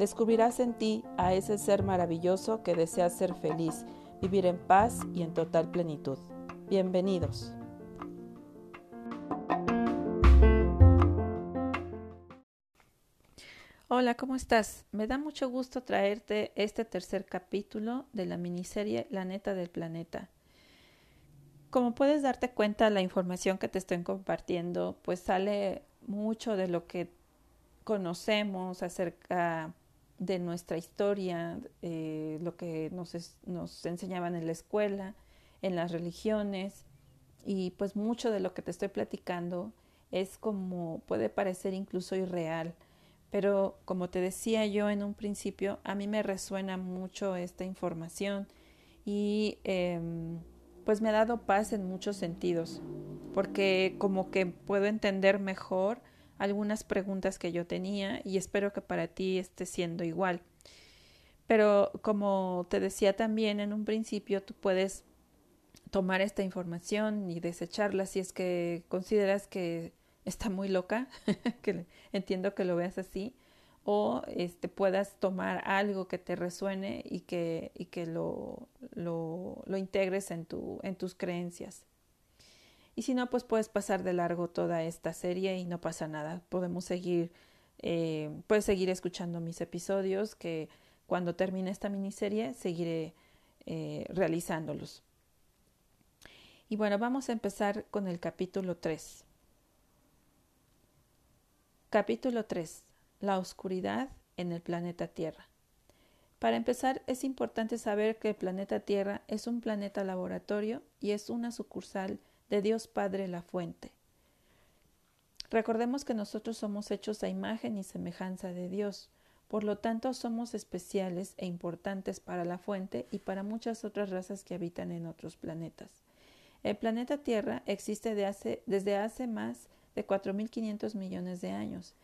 Descubrirás en ti a ese ser maravilloso que desea ser feliz, vivir en paz y en total plenitud. Bienvenidos. Hola, ¿cómo estás? Me da mucho gusto traerte este tercer capítulo de la miniserie La neta del planeta. Como puedes darte cuenta, la información que te estoy compartiendo pues sale mucho de lo que conocemos acerca de nuestra historia, eh, lo que nos, enseñaban en la escuela, en las religiones y pues mucho de lo que te estoy platicando es como puede parecer incluso irreal pero como te decía yo en un principio, a mí me resuena mucho esta información y em, pues me ha dado paz en muchos sentidos, porque como que puedo entender mejor algunas preguntas que yo tenía y espero que para ti esté siendo igual. Pero como te decía también en un principio, tú puedes tomar esta información y desecharla si es que consideras que está muy loca, que entiendo que lo veas así, o este, puedas tomar algo que te resuene y que, y que lo, integres en tus creencias. Y si no, pues puedes pasar de largo toda esta serie y no pasa nada. Podemos seguir, eh, puedes seguir escuchando mis episodios que cuando termine esta miniserie seguiré eh, realizándolos. Y bueno, vamos a empezar con el capítulo 3. Capítulo 3. La oscuridad en el planeta Tierra. Para empezar, es importante saber que el planeta Tierra es un planeta laboratorio y es una sucursal de Dios Padre la Fuente. Recordemos que nosotros somos hechos a imagen y semejanza de Dios, por lo tanto somos especiales e importantes para la fuente y para muchas otras razas que habitan en otros planetas. El planeta Tierra existe desde hace más de 4.500 millones de años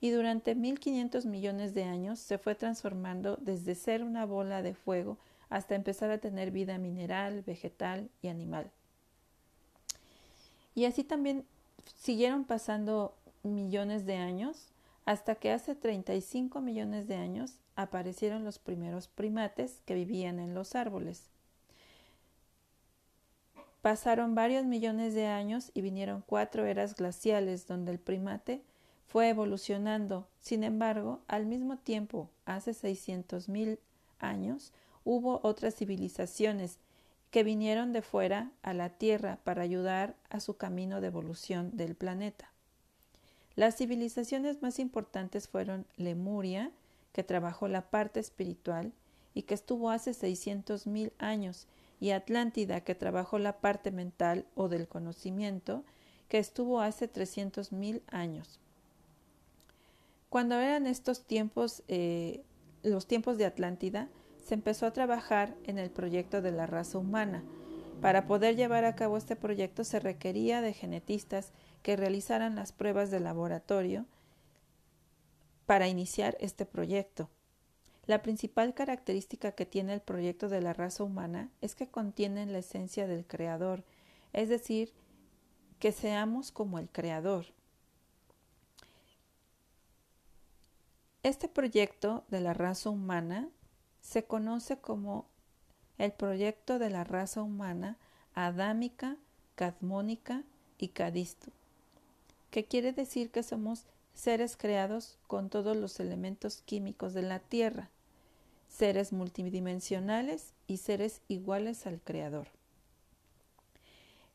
y durante 1.500 millones de años se fue transformando desde ser una bola de fuego hasta empezar a tener vida mineral, vegetal y animal. Y así también siguieron pasando millones de años hasta que hace 35 millones de años aparecieron los primeros primates que vivían en los árboles. Pasaron varios millones de años y vinieron cuatro eras glaciales donde el primate fue evolucionando. Sin embargo, al mismo tiempo, hace seiscientos mil años, hubo otras civilizaciones que vinieron de fuera a la Tierra para ayudar a su camino de evolución del planeta. Las civilizaciones más importantes fueron Lemuria, que trabajó la parte espiritual y que estuvo hace seiscientos mil años, y Atlántida, que trabajó la parte mental o del conocimiento, que estuvo hace trescientos mil años. Cuando eran estos tiempos, eh, los tiempos de Atlántida, se empezó a trabajar en el proyecto de la raza humana. Para poder llevar a cabo este proyecto se requería de genetistas que realizaran las pruebas de laboratorio para iniciar este proyecto. La principal característica que tiene el proyecto de la raza humana es que contiene la esencia del Creador, es decir, que seamos como el Creador. Este proyecto de la raza humana se conoce como el proyecto de la raza humana adámica, cadmónica y cadisto, que quiere decir que somos seres creados con todos los elementos químicos de la Tierra. seres multidimensionales y seres iguales al Creador.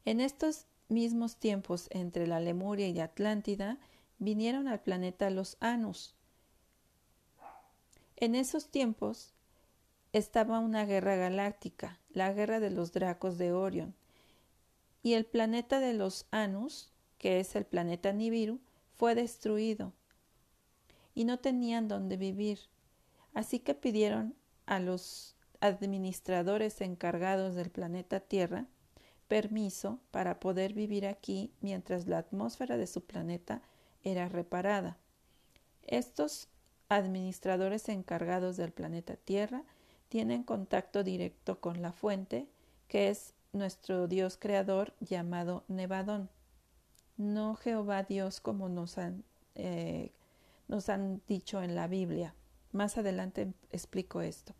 En estos mismos tiempos entre la Lemuria y Atlántida vinieron al planeta los Anus. En esos tiempos estaba una guerra galáctica, la guerra de los Dracos de Orion, y el planeta de los Anus, que es el planeta Nibiru, fue destruido y no tenían dónde vivir. Así que pidieron a los administradores encargados del planeta Tierra permiso para poder vivir aquí mientras la atmósfera de su planeta era reparada. Estos administradores encargados del planeta Tierra tienen contacto directo con la fuente, que es nuestro Dios creador llamado Nevadón, no Jehová Dios como nos han, eh, nos han dicho en la Biblia. Más adelante explico esto.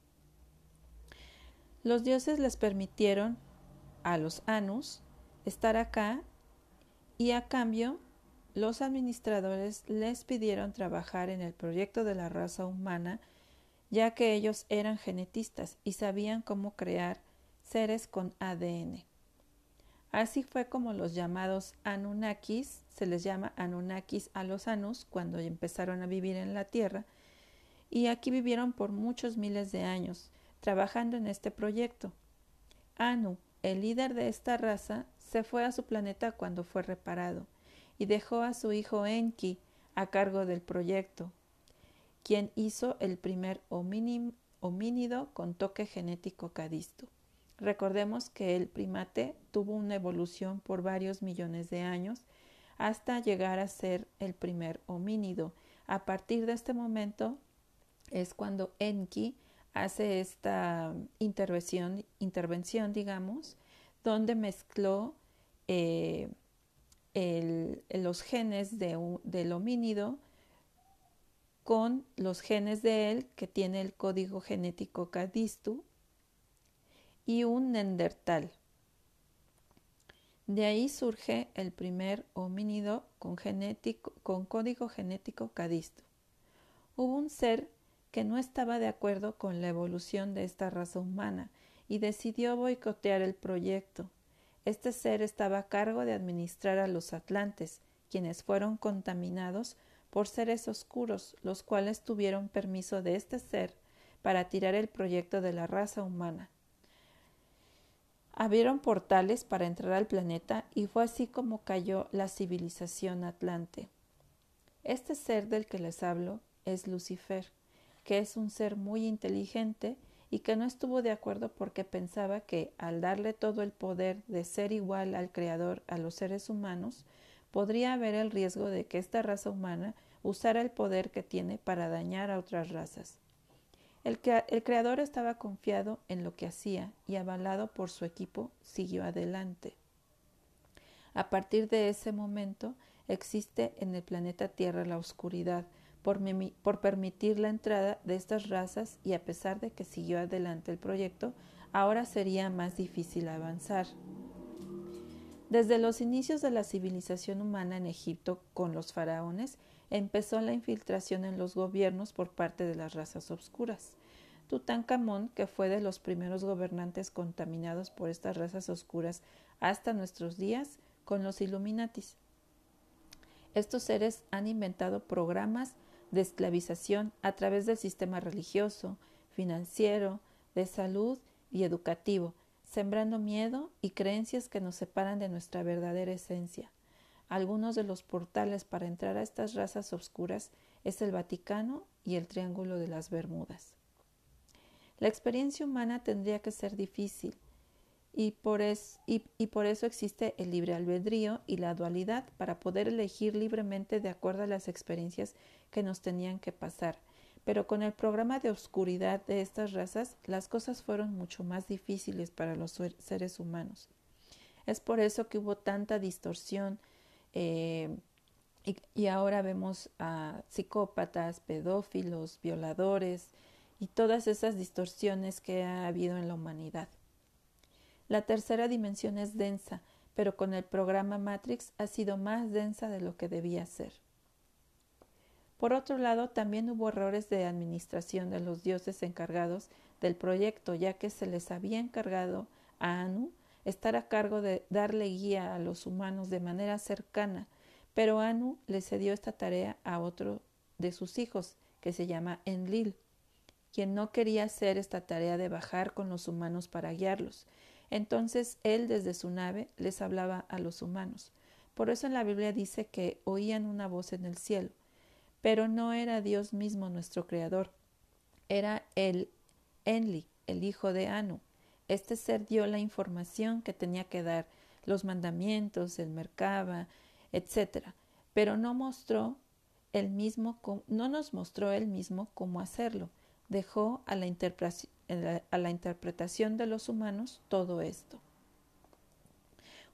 Los dioses les permitieron a los Anus estar acá y a cambio los administradores les pidieron trabajar en el proyecto de la raza humana ya que ellos eran genetistas y sabían cómo crear seres con ADN. Así fue como los llamados Anunnakis, se les llama Anunnakis a los Anus cuando empezaron a vivir en la Tierra, y aquí vivieron por muchos miles de años, trabajando en este proyecto. Anu, el líder de esta raza, se fue a su planeta cuando fue reparado, y dejó a su hijo Enki a cargo del proyecto, quien hizo el primer homínido con toque genético cadisto. Recordemos que el primate tuvo una evolución por varios millones de años hasta llegar a ser el primer homínido. A partir de este momento es cuando Enki hace esta intervención, intervención digamos, donde mezcló eh, los genes del homínido con los genes de él que tiene el código genético Cadistu y un Nendertal. De ahí surge el primer homínido con, con código genético Cadistu. Hubo un ser que no estaba de acuerdo con la evolución de esta raza humana y decidió boicotear el proyecto. Este ser estaba a cargo de administrar a los atlantes, quienes fueron contaminados por seres oscuros, los cuales tuvieron permiso de este ser para tirar el proyecto de la raza humana. Abrieron portales para entrar al planeta y fue así como cayó la civilización atlante. Este ser del que les hablo es Lucifer, que es un ser muy inteligente y que no estuvo de acuerdo porque pensaba que al darle todo el poder de ser igual al Creador a los seres humanos, podría haber el riesgo de que esta raza humana usara el poder que tiene para dañar a otras razas. El, creador estaba confiado en lo que hacía y avalado por su equipo siguió adelante. A partir de ese momento existe en el planeta Tierra la oscuridad por, permitir la entrada de estas razas y a pesar de que siguió adelante el proyecto, ahora sería más difícil avanzar. Desde los inicios de la civilización humana en Egipto con los faraones, empezó la infiltración en los gobiernos por parte de las razas oscuras. Tutankamón, que fue de los primeros gobernantes contaminados por estas razas oscuras hasta nuestros días, con los Illuminatis. Estos seres han inventado programas de esclavización a través del sistema religioso, financiero, de salud y educativo, sembrando miedo y creencias que nos separan de nuestra verdadera esencia. Algunos de los portales para entrar a estas razas oscuras es el Vaticano y el Triángulo de las Bermudas. La experiencia humana tendría que ser difícil y por, y por eso existe el libre albedrío y la dualidad para poder elegir libremente de acuerdo a las experiencias que nos tenían que pasar, pero con el programa de oscuridad de estas razas, las cosas fueron mucho más difíciles para los seres humanos. Es por eso que hubo tanta distorsión eh, y, y, ahora vemos a psicópatas, pedófilos, violadores y todas esas distorsiones que ha habido en la humanidad. La tercera dimensión es densa, pero con el programa Matrix ha sido más densa de lo que debía ser. Por otro lado, también hubo errores de administración de los dioses encargados del proyecto, ya que se les había encargado a Anu estar a cargo de darle guía a los humanos de manera cercana, pero Anu le cedió esta tarea a otro de sus hijos, que se llama Enlil, quien no quería hacer esta tarea de bajar con los humanos para guiarlos. Entonces él desde su nave les hablaba a los humanos. Por eso en la Biblia dice que oían una voz en el cielo, pero no era Dios mismo nuestro creador, era el Enli, el hijo de Anu. Este ser dio la información que tenía que dar, los mandamientos, el mercaba, etc. Pero no mostró el mismo, no nos mostró él mismo cómo hacerlo. Dejó a la, a la interpretación de los humanos todo esto.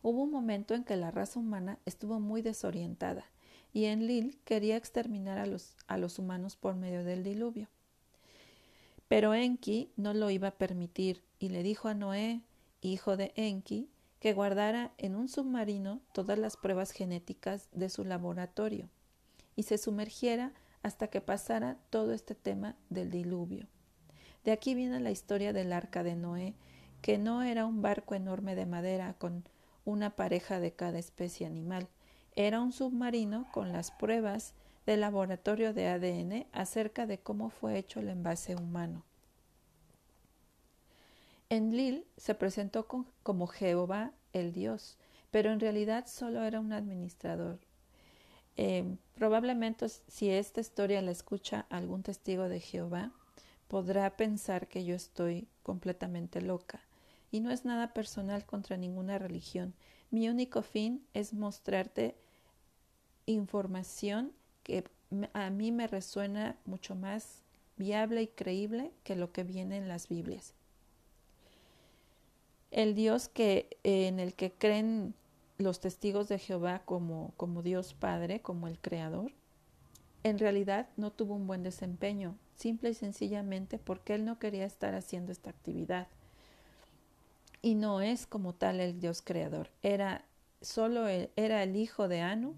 Hubo un momento en que la raza humana estuvo muy desorientada y Enlil quería exterminar a los, a los humanos por medio del diluvio. Pero Enki no lo iba a permitir y le dijo a Noé, hijo de Enki, que guardara en un submarino todas las pruebas genéticas de su laboratorio y se sumergiera hasta que pasara todo este tema del diluvio. De aquí viene la historia del arca de Noé, que no era un barco enorme de madera con una pareja de cada especie animal, era un submarino con las pruebas del laboratorio de ADN acerca de cómo fue hecho el envase humano. Enlil se presentó como Jehová el Dios, pero en realidad solo era un administrador. Em, probablemente si esta historia la escucha algún testigo de Jehová, podrá pensar que yo estoy completamente loca. Y no es nada personal contra ninguna religión. Mi único fin es mostrarte información que a mí me resuena mucho más viable y creíble que lo que viene en las Biblias. El Dios que, en el que creen los testigos de Jehová como, como Dios Padre, como el Creador, en realidad no tuvo un buen desempeño, simple y sencillamente porque él no quería estar haciendo esta actividad. Y no es como tal el Dios creador, era solo era el hijo de Anu,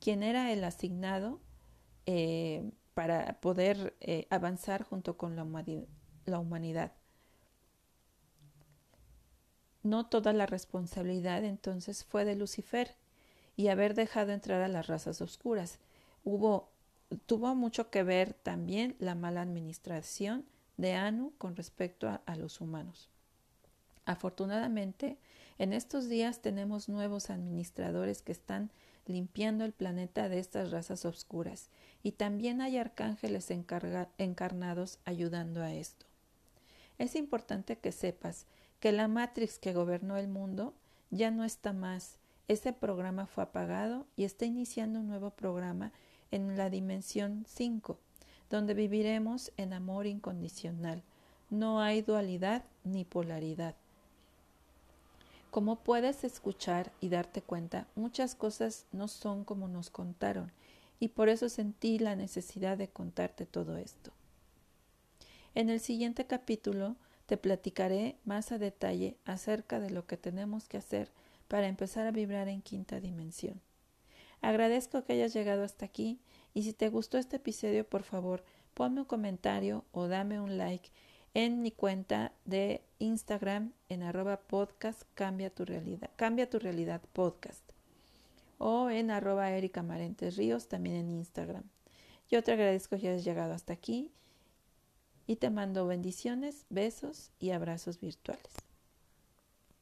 quien era el asignado eh, para poder eh, avanzar junto con la humanidad. No toda la responsabilidad entonces fue de Lucifer y haber dejado entrar a las razas oscuras. Hubo, tuvo mucho que ver también la mala administración de Anu con respecto a los humanos. Afortunadamente, en estos días tenemos nuevos administradores que están limpiando el planeta de estas razas oscuras, y también hay arcángeles encarnados ayudando a esto. Es importante que sepas que la Matrix que gobernó el mundo ya no está más. Ese programa fue apagado y está iniciando un nuevo programa en la dimensión 5, donde viviremos en amor incondicional. No hay dualidad ni polaridad. Como puedes escuchar y darte cuenta, muchas cosas no son como nos contaron y por eso sentí la necesidad de contarte todo esto. En el siguiente capítulo te platicaré más a detalle acerca de lo que tenemos que hacer para empezar a vibrar en quinta dimensión. Agradezco que hayas llegado hasta aquí y si te gustó este episodio, por favor, ponme un comentario o dame un like en mi cuenta de Instagram en arroba podcast cambia tu realidad, podcast o en arroba Erika Marentes Ríos también en Instagram. Yo te agradezco que hayas llegado hasta aquí y te mando bendiciones, besos y abrazos virtuales.